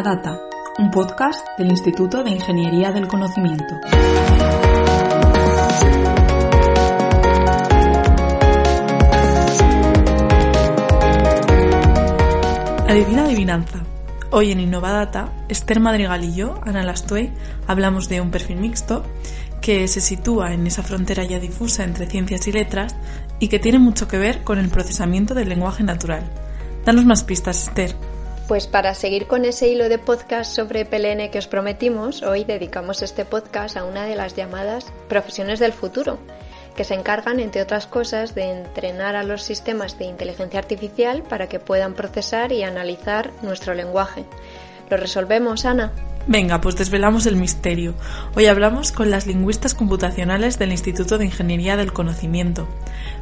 Innovadata, un podcast del Instituto de Ingeniería del Conocimiento. Adivina adivinanza. Hoy en Innovadata, Esther Madrigal y yo, Ana Lastuey, hablamos de un perfil mixto que se sitúa en esa frontera ya difusa entre ciencias y letras y que tiene mucho que ver con el procesamiento del lenguaje natural. Danos más pistas, Esther. Pues para seguir con ese hilo de podcast sobre PLN que os prometimos, hoy dedicamos este podcast a una de las llamadas profesiones del futuro, que se encargan, entre otras cosas, de entrenar a los sistemas de inteligencia artificial para que puedan procesar y analizar nuestro lenguaje. ¿Lo resolvemos, Ana? Venga, pues desvelamos el misterio. Hoy hablamos con las lingüistas computacionales del Instituto de Ingeniería del Conocimiento.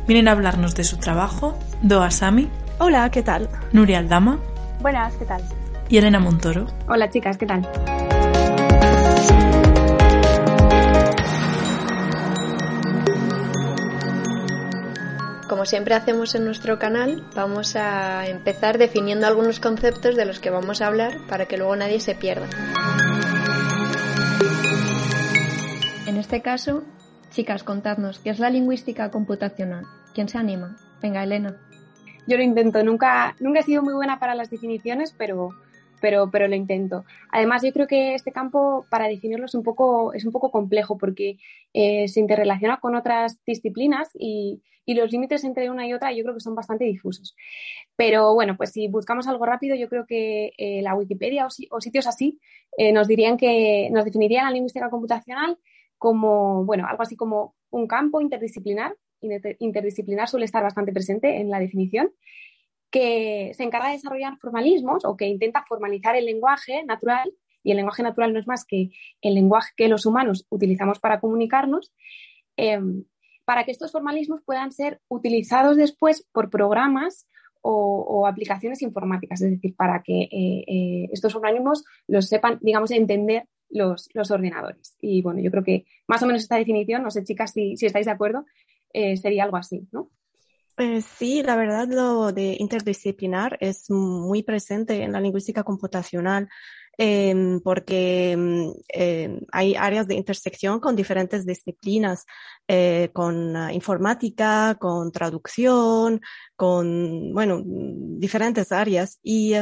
Vienen a hablarnos de su trabajo Doa Sami. Hola, ¿qué tal? Nuria Aldama. Buenas, ¿qué tal? Y Elena Montoro. Hola, chicas, ¿qué tal? Como siempre hacemos en nuestro canal, vamos a empezar definiendo algunos conceptos de los que vamos a hablar para que luego nadie se pierda. En este caso, chicas, contadnos, ¿qué es la lingüística computacional? ¿Quién se anima? Venga, Elena. Yo lo intento, nunca, nunca he sido muy buena para las definiciones, pero, pero, pero lo intento. Además, yo creo que este campo, para definirlo, es un poco, es un poco complejo porque eh, se interrelaciona con otras disciplinas y, y, los límites entre una y otra yo creo que son bastante difusos. Pero bueno, pues si buscamos algo rápido, yo creo que eh, la Wikipedia o, o, sitios así eh, nos dirían que nos definirían la lingüística computacional como, bueno, algo así como un campo interdisciplinar interdisciplinar suele estar bastante presente en la definición, que se encarga de desarrollar formalismos o que intenta formalizar el lenguaje natural, y el lenguaje natural no es más que el lenguaje que los humanos utilizamos para comunicarnos, eh, para que estos formalismos puedan ser utilizados después por programas o, o aplicaciones informáticas, es decir, para que eh, eh, estos organismos los sepan, digamos, entender los, los, ordenadores. Y bueno, yo creo que más o menos esta definición, no sé chicas si, si estáis de acuerdo, eh, sería algo así, ¿no? Eh, sí, la verdad lo de interdisciplinar es muy presente en la lingüística computacional eh, porque eh, hay áreas de intersección con diferentes disciplinas, eh, con uh, informática, con traducción, con, bueno, diferentes áreas. Y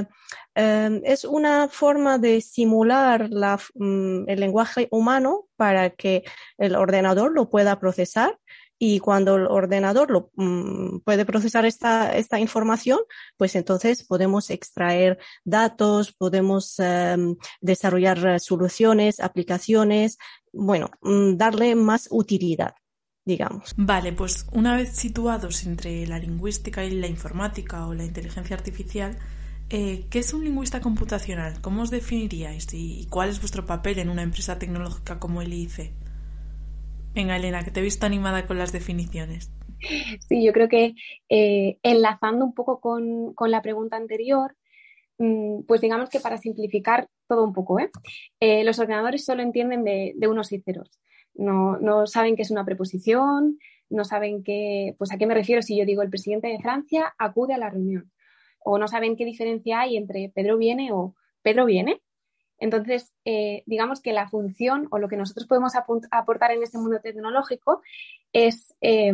es una forma de simular la, um, el lenguaje humano para que el ordenador lo pueda procesar y cuando el ordenador lo mm, puede procesar esta, esta información, pues entonces podemos extraer datos, podemos eh, desarrollar soluciones, aplicaciones, bueno, mm, darle más utilidad. Digamos. Vale, pues una vez situados entre la lingüística y la informática o la inteligencia artificial, eh, ¿qué es un lingüista computacional? ¿Cómo os definiríais y, y cuál es vuestro papel en una empresa tecnológica como el IIC? Venga, Elena, que te he visto animada con las definiciones. Sí, yo creo que eh, enlazando un poco con, con, la pregunta anterior, mmm, pues digamos que para simplificar todo un poco, ¿eh? Eh, los ordenadores solo entienden de, de unos y ceros. No, no, saben qué es una preposición, no saben qué, pues a qué me refiero si yo digo el presidente de Francia acude a la reunión. O no saben qué diferencia hay entre Pedro viene o Pedro viene. Entonces, eh, digamos que la función o lo que nosotros podemos aportar en este mundo tecnológico es eh,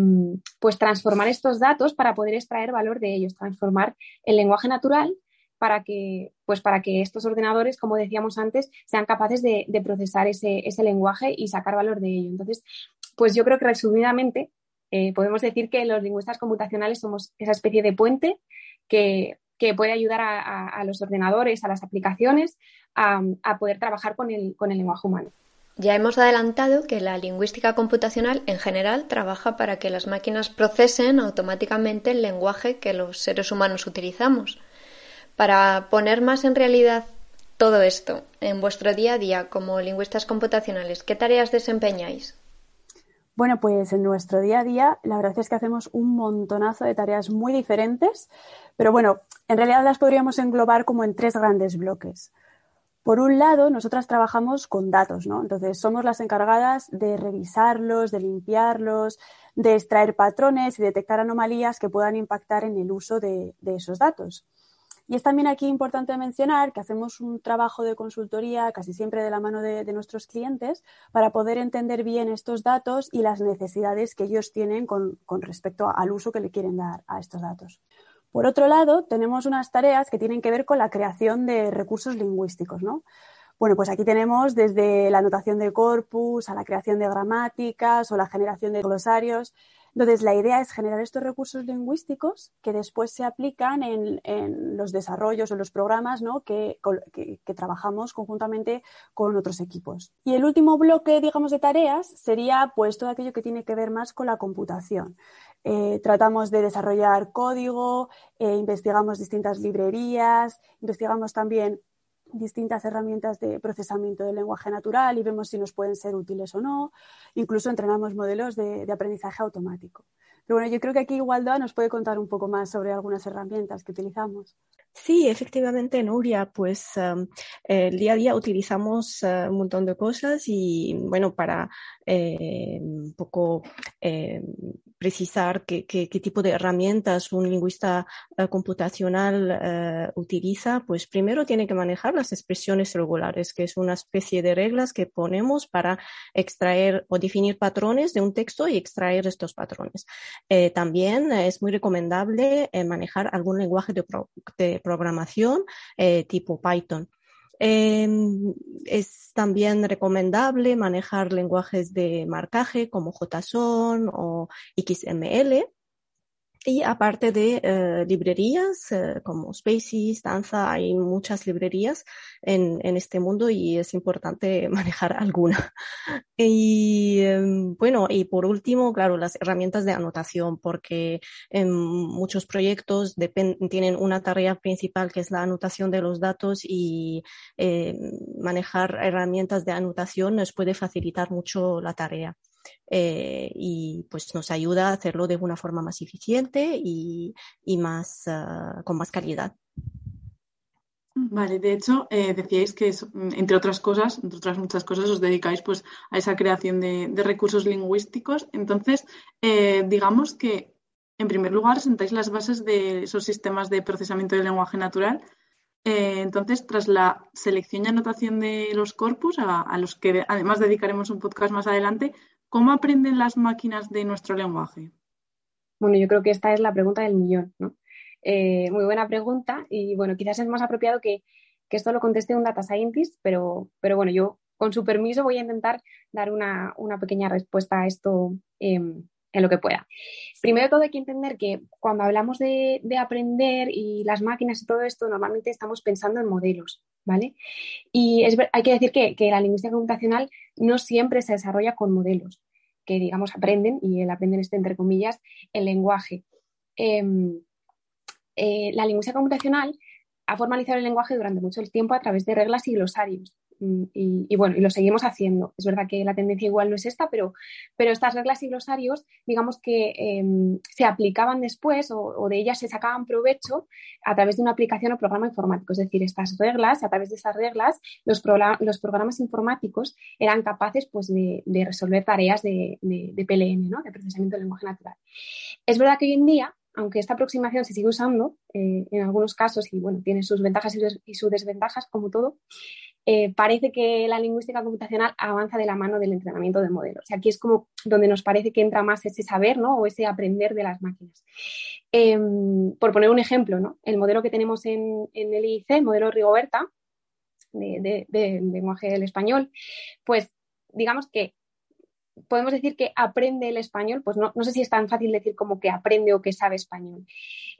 pues transformar estos datos para poder extraer valor de ellos, transformar el lenguaje natural para que, pues para que estos ordenadores, como decíamos antes, sean capaces de, procesar ese, ese, lenguaje y sacar valor de ello. Entonces, pues yo creo que resumidamente eh, podemos decir que los lingüistas computacionales somos esa especie de puente que que puede ayudar a, los ordenadores, a las aplicaciones, a, a poder trabajar con el, con el lenguaje humano. Ya hemos adelantado que la lingüística computacional en general trabaja para que las máquinas procesen automáticamente el lenguaje que los seres humanos utilizamos. Para poner más en realidad todo esto en vuestro día a día como lingüistas computacionales, ¿qué tareas desempeñáis? Bueno, pues en nuestro día a día la verdad es que hacemos un montonazo de tareas muy diferentes, pero bueno, en realidad las podríamos englobar como en tres grandes bloques. Por un lado, nosotras trabajamos con datos, ¿no? Entonces, somos las encargadas de revisarlos, de limpiarlos, de extraer patrones y detectar anomalías que puedan impactar en el uso de, esos datos. Y es también aquí importante mencionar que hacemos un trabajo de consultoría casi siempre de la mano de, nuestros clientes para poder entender bien estos datos y las necesidades que ellos tienen con respecto al uso que le quieren dar a estos datos. Por otro lado, tenemos unas tareas que tienen que ver con la creación de recursos lingüísticos, ¿no? Bueno, pues aquí tenemos desde la anotación de corpus a la creación de gramáticas o la generación de glosarios. Entonces, la idea es generar estos recursos lingüísticos que después se aplican en, los desarrollos o los programas ¿no? que, que, trabajamos conjuntamente con otros equipos. Y el último bloque, digamos, de tareas sería pues todo aquello que tiene que ver más con la computación. Eh, tratamos de desarrollar código, eh, investigamos distintas librerías, investigamos también distintas herramientas de procesamiento del lenguaje natural y vemos si nos pueden ser útiles o no. Incluso entrenamos modelos de, aprendizaje automático. Pero bueno, yo creo que aquí Igualdad nos puede contar un poco más sobre algunas herramientas que utilizamos. Sí, efectivamente, Nuria, pues um, el día a día utilizamos uh, un montón de cosas y bueno, para eh, un poco eh, precisar qué, tipo de herramientas un lingüista computacional utiliza, pues primero tiene que manejar las expresiones regulares, que es una especie de reglas que ponemos para extraer o definir patrones de un texto y extraer estos patrones. Eh, también es muy recomendable manejar algún lenguaje de, de programación eh, tipo Python. Em, es también recomendable manejar lenguajes de marcaje como JSON o XML y aparte de eh, librerías eh, como Spaces, Danza, hay muchas librerías en, en, este mundo y es importante manejar alguna. Y em, bueno, y por último, claro, las herramientas de anotación, porque en muchos proyectos tienen una tarea principal que es la anotación de los datos y eh, manejar herramientas de anotación nos puede facilitar mucho la tarea. Eh, y pues nos ayuda a hacerlo de una forma más eficiente y, más, ah, con más calidad. Vale, de hecho, eh, decíais que, mm, entre otras cosas, entre otras muchas cosas, os dedicáis pues, a esa creación de, recursos lingüísticos. Entonces, eh, digamos que, en primer lugar, sentáis las bases de esos sistemas de procesamiento del lenguaje natural. entonces, tras la selección y anotación de los corpus, a, los que además dedicaremos un podcast más adelante, ¿Cómo aprenden las máquinas de nuestro lenguaje? Bueno, yo creo que esta es la pregunta del millón, ¿no? Eh, muy buena pregunta y bueno, quizás es más apropiado que, esto lo conteste un data scientist, pero, pero bueno, yo con su permiso voy a intentar dar una, pequeña respuesta a esto em, en lo que pueda. Primero de todo hay que entender que cuando hablamos de, aprender y las máquinas y todo esto, normalmente estamos pensando en modelos, ¿vale? Y hay que decir que, que la lingüística computacional no siempre se desarrolla con modelos que, digamos, aprenden, y el aprenden este entre comillas, el lenguaje. Em, eh, la lingüística computacional ha formalizado el lenguaje durante mucho tiempo a través de reglas y glosarios. Mm, y, bueno, y lo seguimos haciendo. Es verdad que la tendencia igual no es esta, pero, pero estas reglas y glosarios, digamos que em, se aplicaban después o, de ellas se sacaban provecho a través de una aplicación o programa informático. Es decir, estas reglas, a través de estas reglas, los, los programas informáticos eran capaces pues, de, resolver tareas de, de, PLN, ¿no? de procesamiento del lenguaje natural. Es verdad que hoy en día aunque esta aproximación se sigue usando eh, en algunos casos y bueno, tiene sus ventajas y sus desventajas, como todo, eh, parece que la lingüística computacional avanza de la mano del entrenamiento de modelos. aquí es como donde nos parece que entra más ese saber ¿no? o ese aprender de las máquinas. Em, por poner un ejemplo, ¿no? el modelo que tenemos en, el IIC, el modelo Rigoberta, de, lenguaje del español, pues digamos que podemos decir que aprende el español, pues no, sé si es tan fácil decir como que aprende o que sabe español.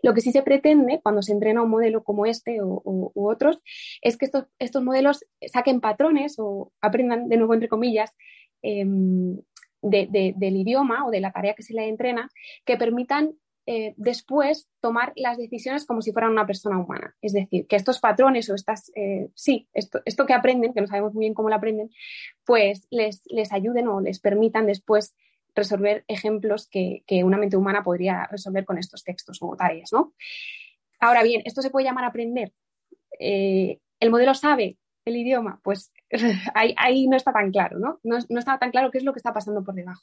Lo que sí se pretende cuando se entrena un modelo como este o, u otros es que estos, estos, modelos saquen patrones o aprendan, de nuevo entre comillas, em, del idioma o de la tarea que se le entrena, que permitan eh, después tomar las decisiones como si fueran una persona humana. Es decir, que estos patrones o estas, eh, sí, esto, esto, que aprenden, que no sabemos muy bien cómo lo aprenden, pues les, les ayuden o les permitan después resolver ejemplos que, que, una mente humana podría resolver con estos textos o tareas, ¿no? Ahora bien, ¿esto se puede llamar aprender? Eh, ¿El modelo sabe el idioma? Pues ahí, ahí, no está tan claro, ¿no? ¿no? ¿no? está tan claro qué es lo que está pasando por debajo.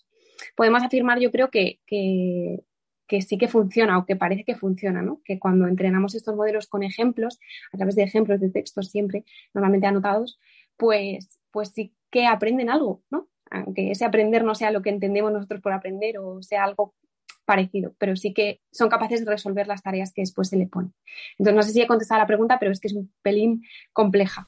Podemos afirmar, yo creo, que, que que sí que funciona o que parece que funciona, ¿no? Que cuando entrenamos estos modelos con ejemplos, a través de ejemplos de textos siempre normalmente anotados, pues, pues sí que aprenden algo, ¿no? Aunque ese aprender no sea lo que entendemos nosotros por aprender o sea algo parecido, pero sí que son capaces de resolver las tareas que después se le ponen. Entonces, no sé si he contestado la pregunta, pero es que es un pelín compleja.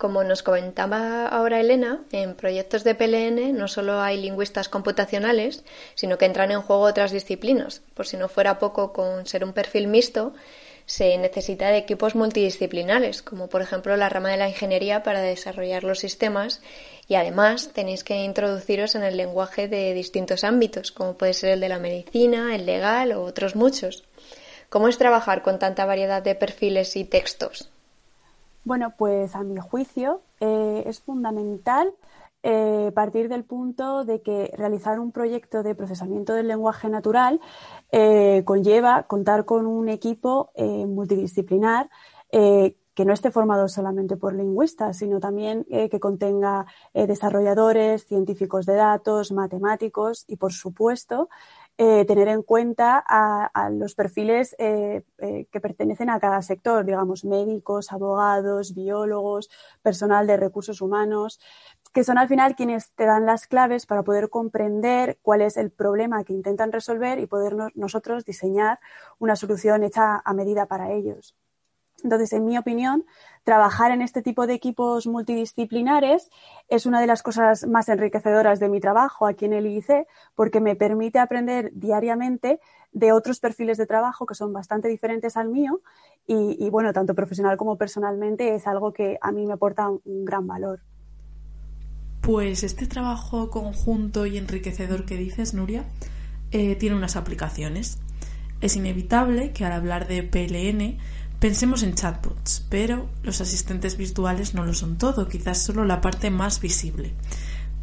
Como nos comentaba ahora Elena, en proyectos de PLN no solo hay lingüistas computacionales, sino que entran en juego otras disciplinas. Por si no fuera poco con ser un perfil mixto, se necesita de equipos multidisciplinares, como por ejemplo la rama de la ingeniería para desarrollar los sistemas y además tenéis que introduciros en el lenguaje de distintos ámbitos, como puede ser el de la medicina, el legal o otros muchos. ¿Cómo es trabajar con tanta variedad de perfiles y textos? Bueno, pues a mi juicio eh, es fundamental eh, partir del punto de que realizar un proyecto de procesamiento del lenguaje natural eh, conlleva contar con un equipo multidisciplinar que no esté formado solamente por lingüistas, sino también que contenga desarrolladores, científicos de datos, matemáticos y, por supuesto, eh, tener en cuenta a, los perfiles eh, eh, que pertenecen a cada sector, digamos, médicos, abogados, biólogos, personal de recursos humanos, que son al final quienes te dan las claves para poder comprender cuál es el problema que intentan resolver y poder nosotros diseñar una solución hecha a medida para ellos. Entonces, en mi opinión, trabajar en este tipo de equipos multidisciplinares es una de las cosas más enriquecedoras de mi trabajo aquí en el IIC, porque me permite aprender diariamente de otros perfiles de trabajo que son bastante diferentes al mío y, bueno, tanto profesional como personalmente es algo que a mí me aporta un gran valor. Pues este trabajo conjunto y enriquecedor que dices, Nuria, eh, tiene unas aplicaciones. Es inevitable que al hablar de PLN Pensemos en chatbots, pero los asistentes virtuales no lo son todo, quizás solo la parte más visible.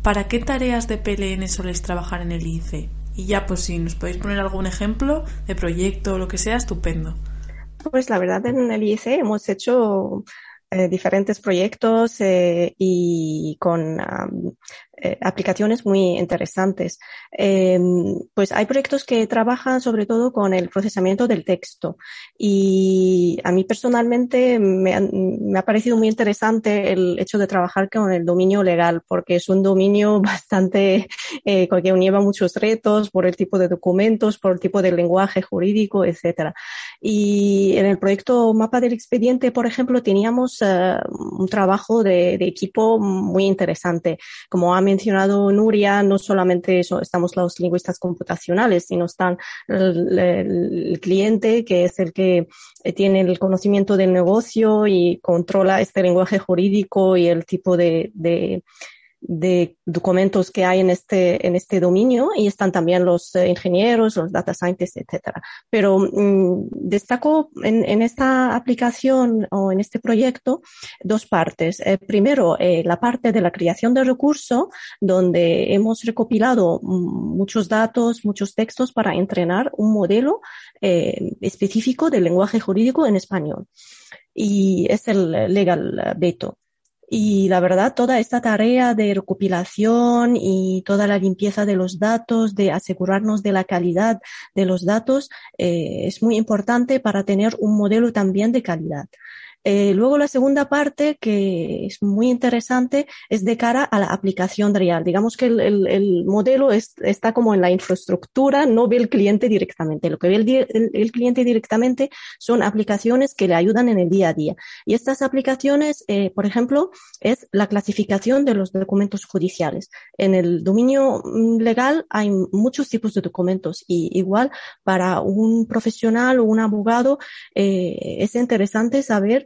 ¿Para qué tareas de PLN soléis trabajar en el IC? Y ya, pues si nos podéis poner algún ejemplo de proyecto o lo que sea, estupendo. Pues la verdad en el IC hemos hecho eh, diferentes proyectos eh, y con eh, aplicaciones muy interesantes. Em, pues hay proyectos que trabajan sobre todo con el procesamiento del texto y a mí personalmente me, ha parecido muy interesante el hecho de trabajar con el dominio legal porque es un dominio bastante eh, que lleva muchos retos por el tipo de documentos, por el tipo de lenguaje jurídico, etcétera. Y en el proyecto Mapa del Expediente, por ejemplo, teníamos eh, un trabajo de, de, equipo muy interesante. Como ha mencionado Nuria, no solamente estamos los lingüistas computacionales, sino están el, cliente, que es el que eh, tiene el conocimiento del negocio y controla este lenguaje jurídico y el tipo de documentos que hay en este, en este dominio y están también los eh, ingenieros, los data scientists, etcétera. Pero mm, destaco en, en, esta aplicación o en este proyecto dos partes. Eh, primero, eh, la parte de la creación de recurso, donde hemos recopilado mm, muchos datos, muchos textos para entrenar un modelo específico del lenguaje jurídico en español. Y es el Legal Beto. Y la verdad, toda esta tarea de recopilación y toda la limpieza de los datos, de asegurarnos de la calidad de los datos, eh, es muy importante para tener un modelo también de calidad. Eh, luego la segunda parte, que es muy interesante, es de cara a la aplicación real. Digamos que el, el, el modelo es, está como en la infraestructura, no ve el cliente directamente. Lo que ve el, el, cliente directamente son aplicaciones que le ayudan en el día a día. Y estas aplicaciones, eh, por ejemplo, es la clasificación de los documentos judiciales. En el dominio mm, legal hay muchos tipos de documentos y igual para un profesional o un abogado eh, es interesante saber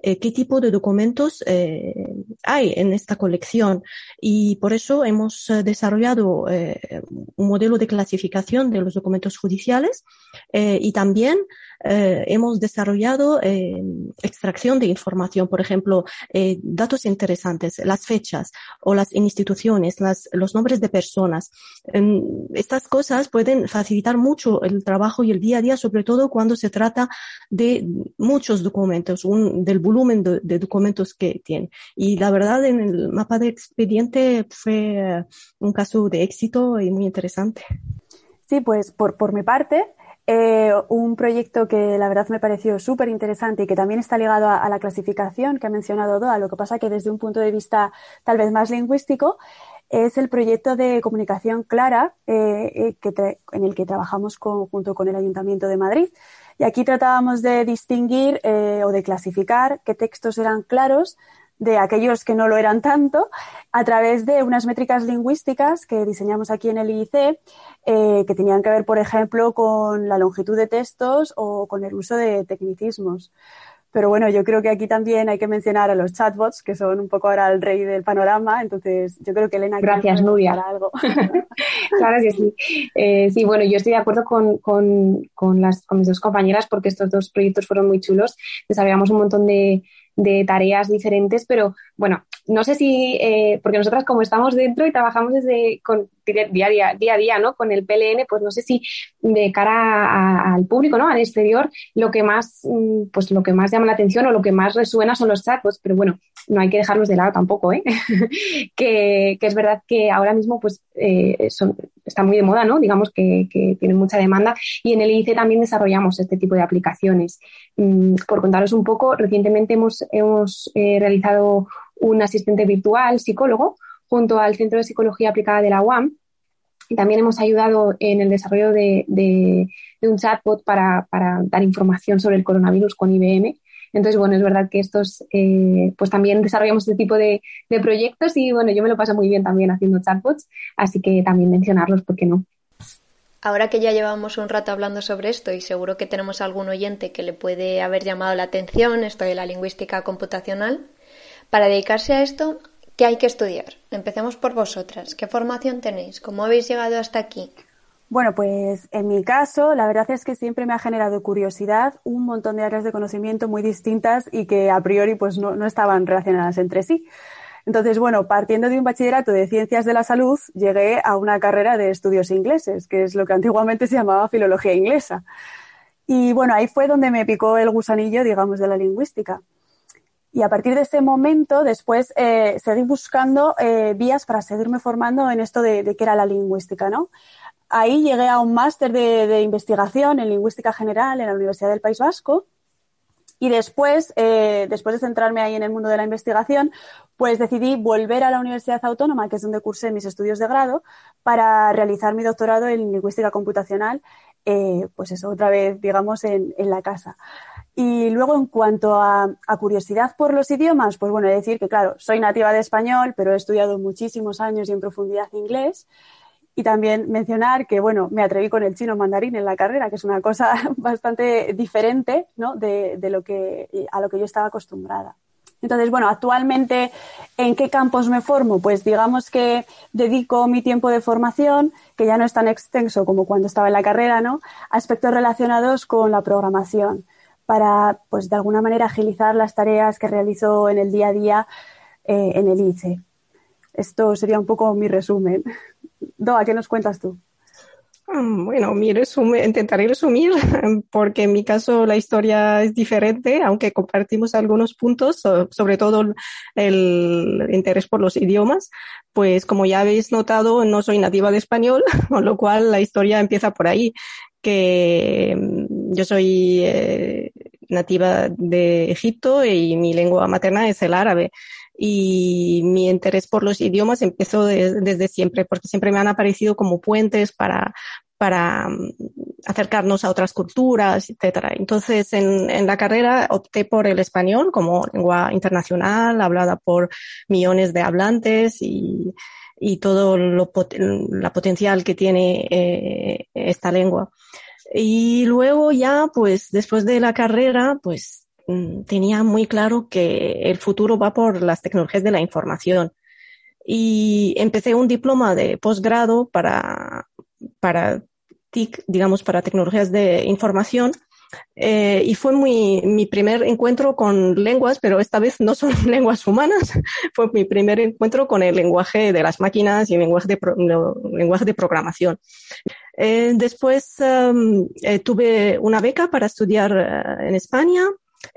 eh, qué tipo de documentos eh, hay en esta colección. Y por eso hemos eh, desarrollado eh, un modelo de clasificación de los documentos judiciales eh, y también eh, hemos desarrollado extracción de información, por ejemplo, datos interesantes, las fechas o las instituciones, las, los nombres de personas. estas cosas pueden facilitar mucho el trabajo y el día a día, sobre todo cuando se trata de muchos documentos, un, del volumen de, de, documentos que tiene. Y la verdad, en el mapa de expediente fue un caso de éxito y muy interesante. Sí, pues por, por mi parte, eh, un proyecto que la verdad me pareció súper interesante y que también está ligado a, a, la clasificación que ha mencionado Doa, lo que pasa que desde un punto de vista tal vez más lingüístico, es el proyecto de comunicación clara eh, eh en el que trabajamos junto con el Ayuntamiento de Madrid. Y aquí tratábamos de distinguir eh, o de clasificar qué textos eran claros de aquellos que no lo eran tanto a través de unas métricas lingüísticas que diseñamos aquí en el IIC que tenían que ver, por ejemplo, con la longitud de textos o con el uso de tecnicismos. Pero bueno, yo creo que aquí también hay que mencionar a los chatbots, que son un poco ahora el rey del panorama. Entonces, yo creo que Elena. Gracias, Nuria. Algo. claro que sí. Eh, sí, bueno, yo estoy de acuerdo con, con, con, las, con mis dos compañeras porque estos dos proyectos fueron muy chulos. Desarrollamos un montón de, de tareas diferentes, pero bueno, no sé si, eh, porque nosotras como estamos dentro y trabajamos desde con, día, día, día a día, ¿no? Con el PLN, pues no sé si de cara a, al público, ¿no? Al exterior, lo que más, mm, pues lo que más llama la atención o lo que más resuena son los chatbots, pero bueno, no hay que dejarlos de lado tampoco, ¿eh? que, que, es verdad que ahora mismo, pues, eh, son, está muy de moda, ¿no? Digamos que, que tienen mucha demanda y en el IC también desarrollamos este tipo de aplicaciones. Mm, por contaros un poco, recientemente hemos, hemos eh, realizado un asistente virtual psicólogo junto al Centro de Psicología Aplicada de la UAM. Y también hemos ayudado en el desarrollo de, un chatbot para, para, dar información sobre el coronavirus con IBM. Entonces, bueno, es verdad que estos, eh, pues también desarrollamos este tipo de, de, proyectos y bueno, yo me lo paso muy bien también haciendo chatbots, así que también mencionarlos, ¿por qué no? Ahora que ya llevamos un rato hablando sobre esto y seguro que tenemos algún oyente que le puede haber llamado la atención esto de la lingüística computacional, para dedicarse a esto, ¿qué hay que estudiar? Empecemos por vosotras. ¿Qué formación tenéis? ¿Cómo habéis llegado hasta aquí? Bueno, pues en mi caso, la verdad es que siempre me ha generado curiosidad un montón de áreas de conocimiento muy distintas y que a priori pues no, no estaban relacionadas entre sí. Entonces, bueno, partiendo de un bachillerato de ciencias de la salud, llegué a una carrera de estudios ingleses, que es lo que antiguamente se llamaba filología inglesa. Y bueno, ahí fue donde me picó el gusanillo, digamos, de la lingüística. Y a partir de ese momento, después eh, seguí buscando eh, vías para seguirme formando en esto de, qué era la lingüística, ¿no? Ahí llegué a un máster de, de, investigación en lingüística general en la Universidad del País Vasco. Y después, eh, después de centrarme ahí en el mundo de la investigación, pues decidí volver a la Universidad Autónoma, que es donde cursé mis estudios de grado, para realizar mi doctorado en lingüística computacional, eh, pues eso, otra vez, digamos, en, en la casa. Y luego, en cuanto a, a, curiosidad por los idiomas, pues bueno, decir que, claro, soy nativa de español, pero he estudiado muchísimos años y en profundidad inglés. Y también mencionar que, bueno, me atreví con el chino mandarín en la carrera, que es una cosa bastante diferente, ¿no? De, de lo que, a lo que yo estaba acostumbrada. Entonces, bueno, actualmente, ¿en qué campos me formo? Pues digamos que dedico mi tiempo de formación, que ya no es tan extenso como cuando estaba en la carrera, ¿no? Aspectos relacionados con la programación para, pues, de alguna manera agilizar las tareas que realizo en el día a día eh, en el ICE. Esto sería un poco mi resumen. Doa, ¿qué nos cuentas tú? Mm, bueno, mi resumen, intentaré resumir porque en mi caso la historia es diferente, aunque compartimos algunos puntos, sobre todo el interés por los idiomas. Pues como ya habéis notado, no soy nativa de español, con lo cual la historia empieza por ahí, que mm, yo soy eh, nativa de Egipto y mi lengua materna es el árabe. Y mi interés por los idiomas empezó desde siempre, porque siempre me han aparecido como puentes para, para mm, acercarnos a otras culturas, etcétera. Entonces, en, en, la carrera opté por el español como lengua internacional, hablada por millones de hablantes y, y todo lo la potencial que tiene eh, esta lengua. Y luego ya, pues, después de la carrera, pues, tenía muy claro que el futuro va por las tecnologías de la información. Y empecé un diploma de posgrado para para TIC, digamos, para tecnologías de información. Eh, y fue muy, mi primer encuentro con lenguas, pero esta vez no son lenguas humanas, fue mi primer encuentro con el lenguaje de las máquinas y el lenguaje de, lenguaje de programación. Eh, después um, eh, tuve una beca para estudiar en España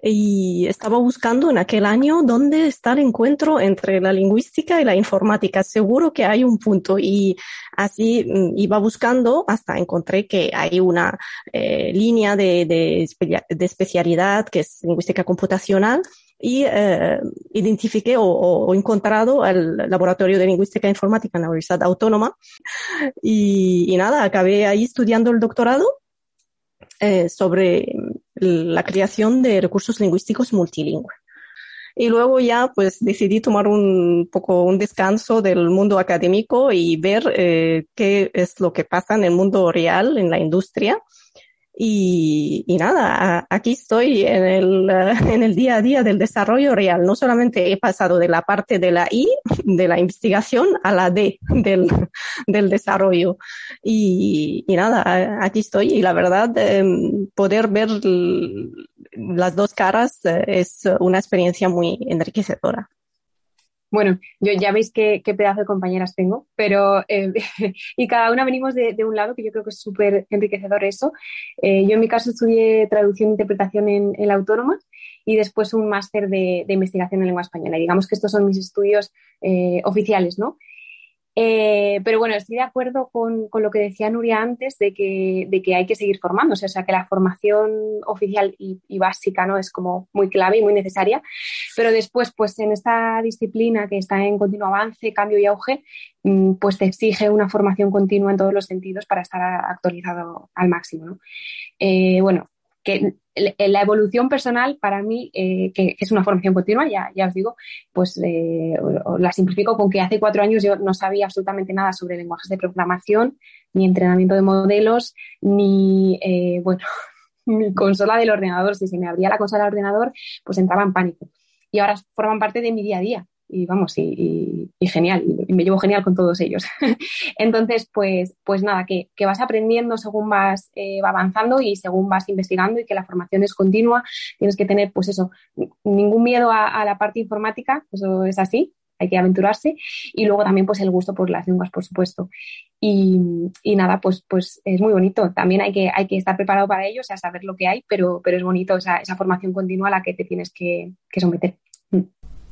y estaba buscando en aquel año dónde está el encuentro entre la lingüística y la informática. Seguro que hay un punto y así mm, iba buscando hasta encontré que hay una eh, línea de, de, especialidad que es lingüística computacional y eh, identifiqué o, o, encontrado el laboratorio de lingüística e informática en la Universidad Autónoma y, y nada, acabé ahí estudiando el doctorado eh, sobre la creación de recursos lingüísticos multilingües. Y luego ya pues decidí tomar un poco un descanso del mundo académico y ver eh, qué es lo que pasa en el mundo real, en la industria. Y, y nada, aquí estoy en el, en el día a día del desarrollo real. No solamente he pasado de la parte de la I, de la investigación, a la D del, del desarrollo. Y, y nada, aquí estoy. Y la verdad, eh, poder ver las dos caras eh, es una experiencia muy enriquecedora. Bueno, yo ya veis qué, pedazo de compañeras tengo, pero eh, y cada una venimos de, un lado que yo creo que es súper enriquecedor eso. Eh, yo en mi caso estudié traducción e interpretación en, en la Autónoma y después un máster de, de, investigación en lengua española. Y digamos que estos son mis estudios eh, oficiales, ¿no? Eh, pero bueno, estoy de acuerdo con, con, lo que decía Nuria antes de que, de que hay que seguir formándose, o sea, que la formación oficial y, básica ¿no? es como muy clave y muy necesaria, pero después, pues en esta disciplina que está en continuo avance, cambio y auge, mm, pues te exige una formación continua en todos los sentidos para estar actualizado al máximo. ¿no? Eh, bueno, que la evolución personal para mí, eh, que, es una formación continua, ya, ya os digo, pues eh, la simplifico con que hace cuatro años yo no sabía absolutamente nada sobre lenguajes de programación, ni entrenamiento de modelos, ni, eh, bueno, mi consola del ordenador. Si se me abría la consola del ordenador, pues entraba en pánico. Y ahora forman parte de mi día a día y vamos, y, genial, y me llevo genial con todos ellos. Entonces, pues, pues nada, que, que vas aprendiendo según vas eh, avanzando y según vas investigando y que la formación es continua, tienes que tener, pues eso, ningún miedo a, la parte informática, eso es así, hay que aventurarse y luego también pues el gusto por las lenguas, por supuesto. Y, y, nada, pues, pues es muy bonito. También hay que, hay que estar preparado para ello, o sea, saber lo que hay, pero, pero es bonito esa, esa formación continua a la que te tienes que, que someter.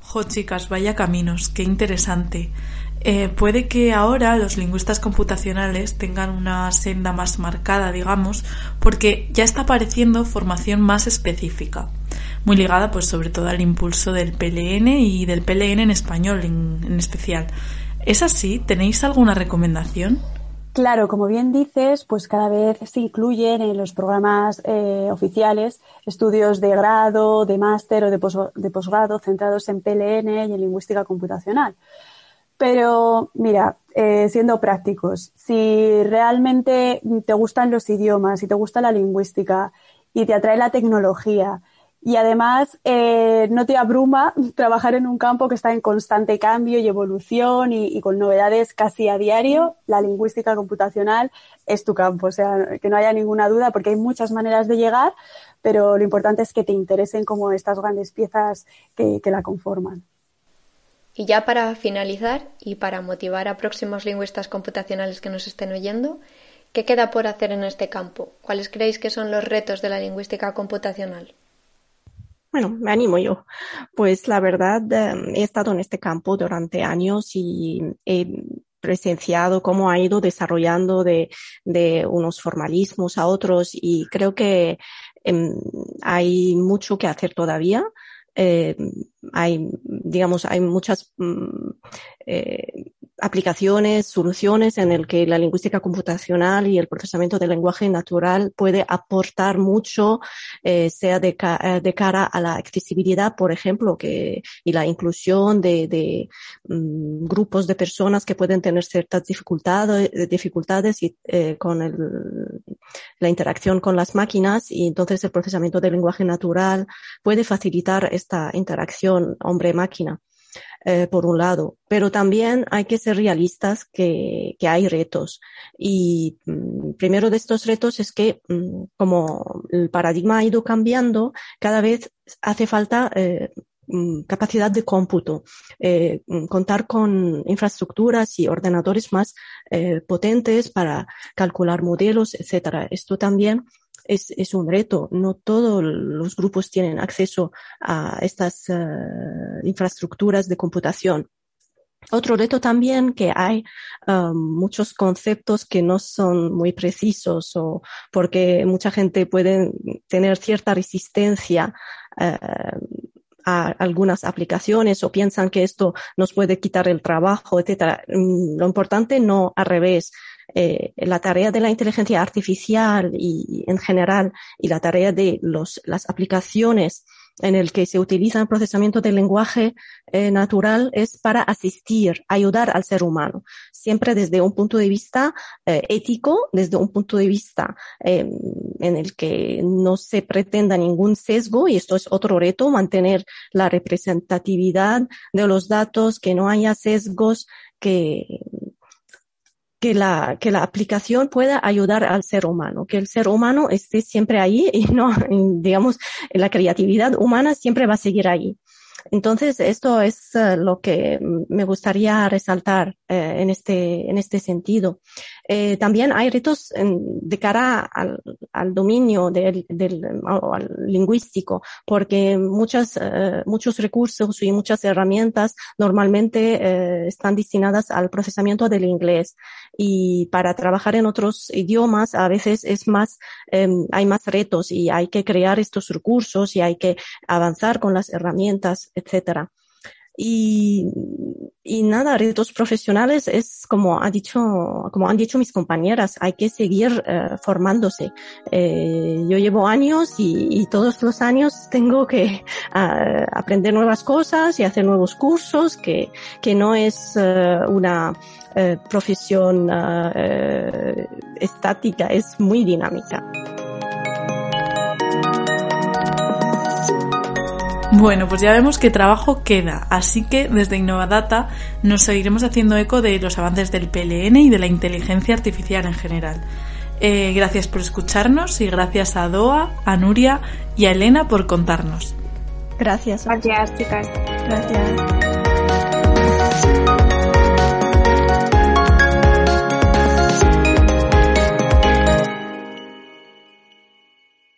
Jo, chicas, vaya caminos, qué interesante. Eh, puede que ahora los lingüistas computacionales tengan una senda más marcada, digamos, porque ya está apareciendo formación más específica, muy ligada pues sobre todo al impulso del PLN y del PLN en español en, en especial. ¿Es así? ¿Tenéis alguna recomendación? Claro, como bien dices, pues cada vez se incluyen en los programas eh, oficiales estudios de grado, de máster o de, pos de posgrado centrados en PLN y en lingüística computacional. Pero mira, eh, siendo prácticos, si realmente te gustan los idiomas, si te gusta la lingüística y te atrae la tecnología y además eh, no te abruma trabajar en un campo que está en constante cambio y evolución y, con novedades casi a diario. La lingüística computacional es tu campo, o sea, que no haya ninguna duda porque hay muchas maneras de llegar, pero lo importante es que te interesen como estas grandes piezas que, que la conforman. Y ya para finalizar y para motivar a próximos lingüistas computacionales que nos estén oyendo, ¿qué queda por hacer en este campo? ¿Cuáles creéis que son los retos de la lingüística computacional? Bueno, me animo yo. Pues la verdad, eh, he estado en este campo durante años y he presenciado cómo ha ido desarrollando de, unos formalismos a otros y creo que em, hay mucho que hacer todavía. Eh, hay, digamos, hay muchas mm, eh, aplicaciones, soluciones en el que la lingüística computacional y el procesamiento del lenguaje natural puede aportar mucho, eh, sea de, eh, de, cara a la accesibilidad, por ejemplo, que, y la inclusión de, um, grupos de personas que pueden tener ciertas dificultades, dificultades y, con la interacción con las máquinas y entonces el procesamiento del lenguaje natural puede facilitar esta interacción hombre-máquina. Eh, por un lado, pero también hay que ser realistas que, hay retos. Y mm, primero de estos retos es que mm, como el paradigma ha ido cambiando, cada vez hace falta eh, mm, capacidad de cómputo, eh, contar con infraestructuras y ordenadores más potentes para calcular modelos, etcétera. Esto también es, es un reto. No todos los grupos tienen acceso a estas uh, infraestructuras de computación. Otro reto también que hay um, muchos conceptos que no son muy precisos o porque mucha gente puede tener cierta resistencia uh, a algunas aplicaciones o piensan que esto nos puede quitar el trabajo, etcétera. Lo importante no al revés eh, la tarea de la inteligencia artificial y, en general y la tarea de los, las aplicaciones en el que se utiliza el procesamiento del lenguaje eh, natural es para asistir, ayudar al ser humano, siempre desde un punto de vista eh, ético, desde un punto de vista eh, en el que no se pretenda ningún sesgo, y esto es otro reto, mantener la representatividad de los datos, que no haya sesgos, que que la, que la aplicación pueda ayudar al ser humano, que el ser humano esté siempre ahí y no, digamos, la creatividad humana siempre va a seguir ahí. Entonces, esto es uh, lo que me gustaría resaltar eh, en, este, en este sentido. Eh, también hay retos de cara al, dominio del, del al lingüístico, porque muchas, uh, muchos recursos y muchas herramientas normalmente uh, están destinadas al procesamiento del inglés. Y para trabajar en otros idiomas, a veces es más, um, hay más retos y hay que crear estos recursos y hay que avanzar con las herramientas etcétera. Y, nada, retos profesionales es como ha dicho, como han dicho mis compañeras, hay que seguir uh, formándose. Eh, yo llevo años y, todos los años tengo que uh, aprender nuevas cosas y hacer nuevos cursos, que, que no es uh, una profesión estática, es muy dinámica. Bueno, pues ya vemos que trabajo queda, así que desde Innovadata nos seguiremos haciendo eco de los avances del PLN y de la inteligencia artificial en general. Eh, gracias por escucharnos y gracias a Doa, a Nuria y a Elena por contarnos. Gracias. Gracias, chicas. Gracias.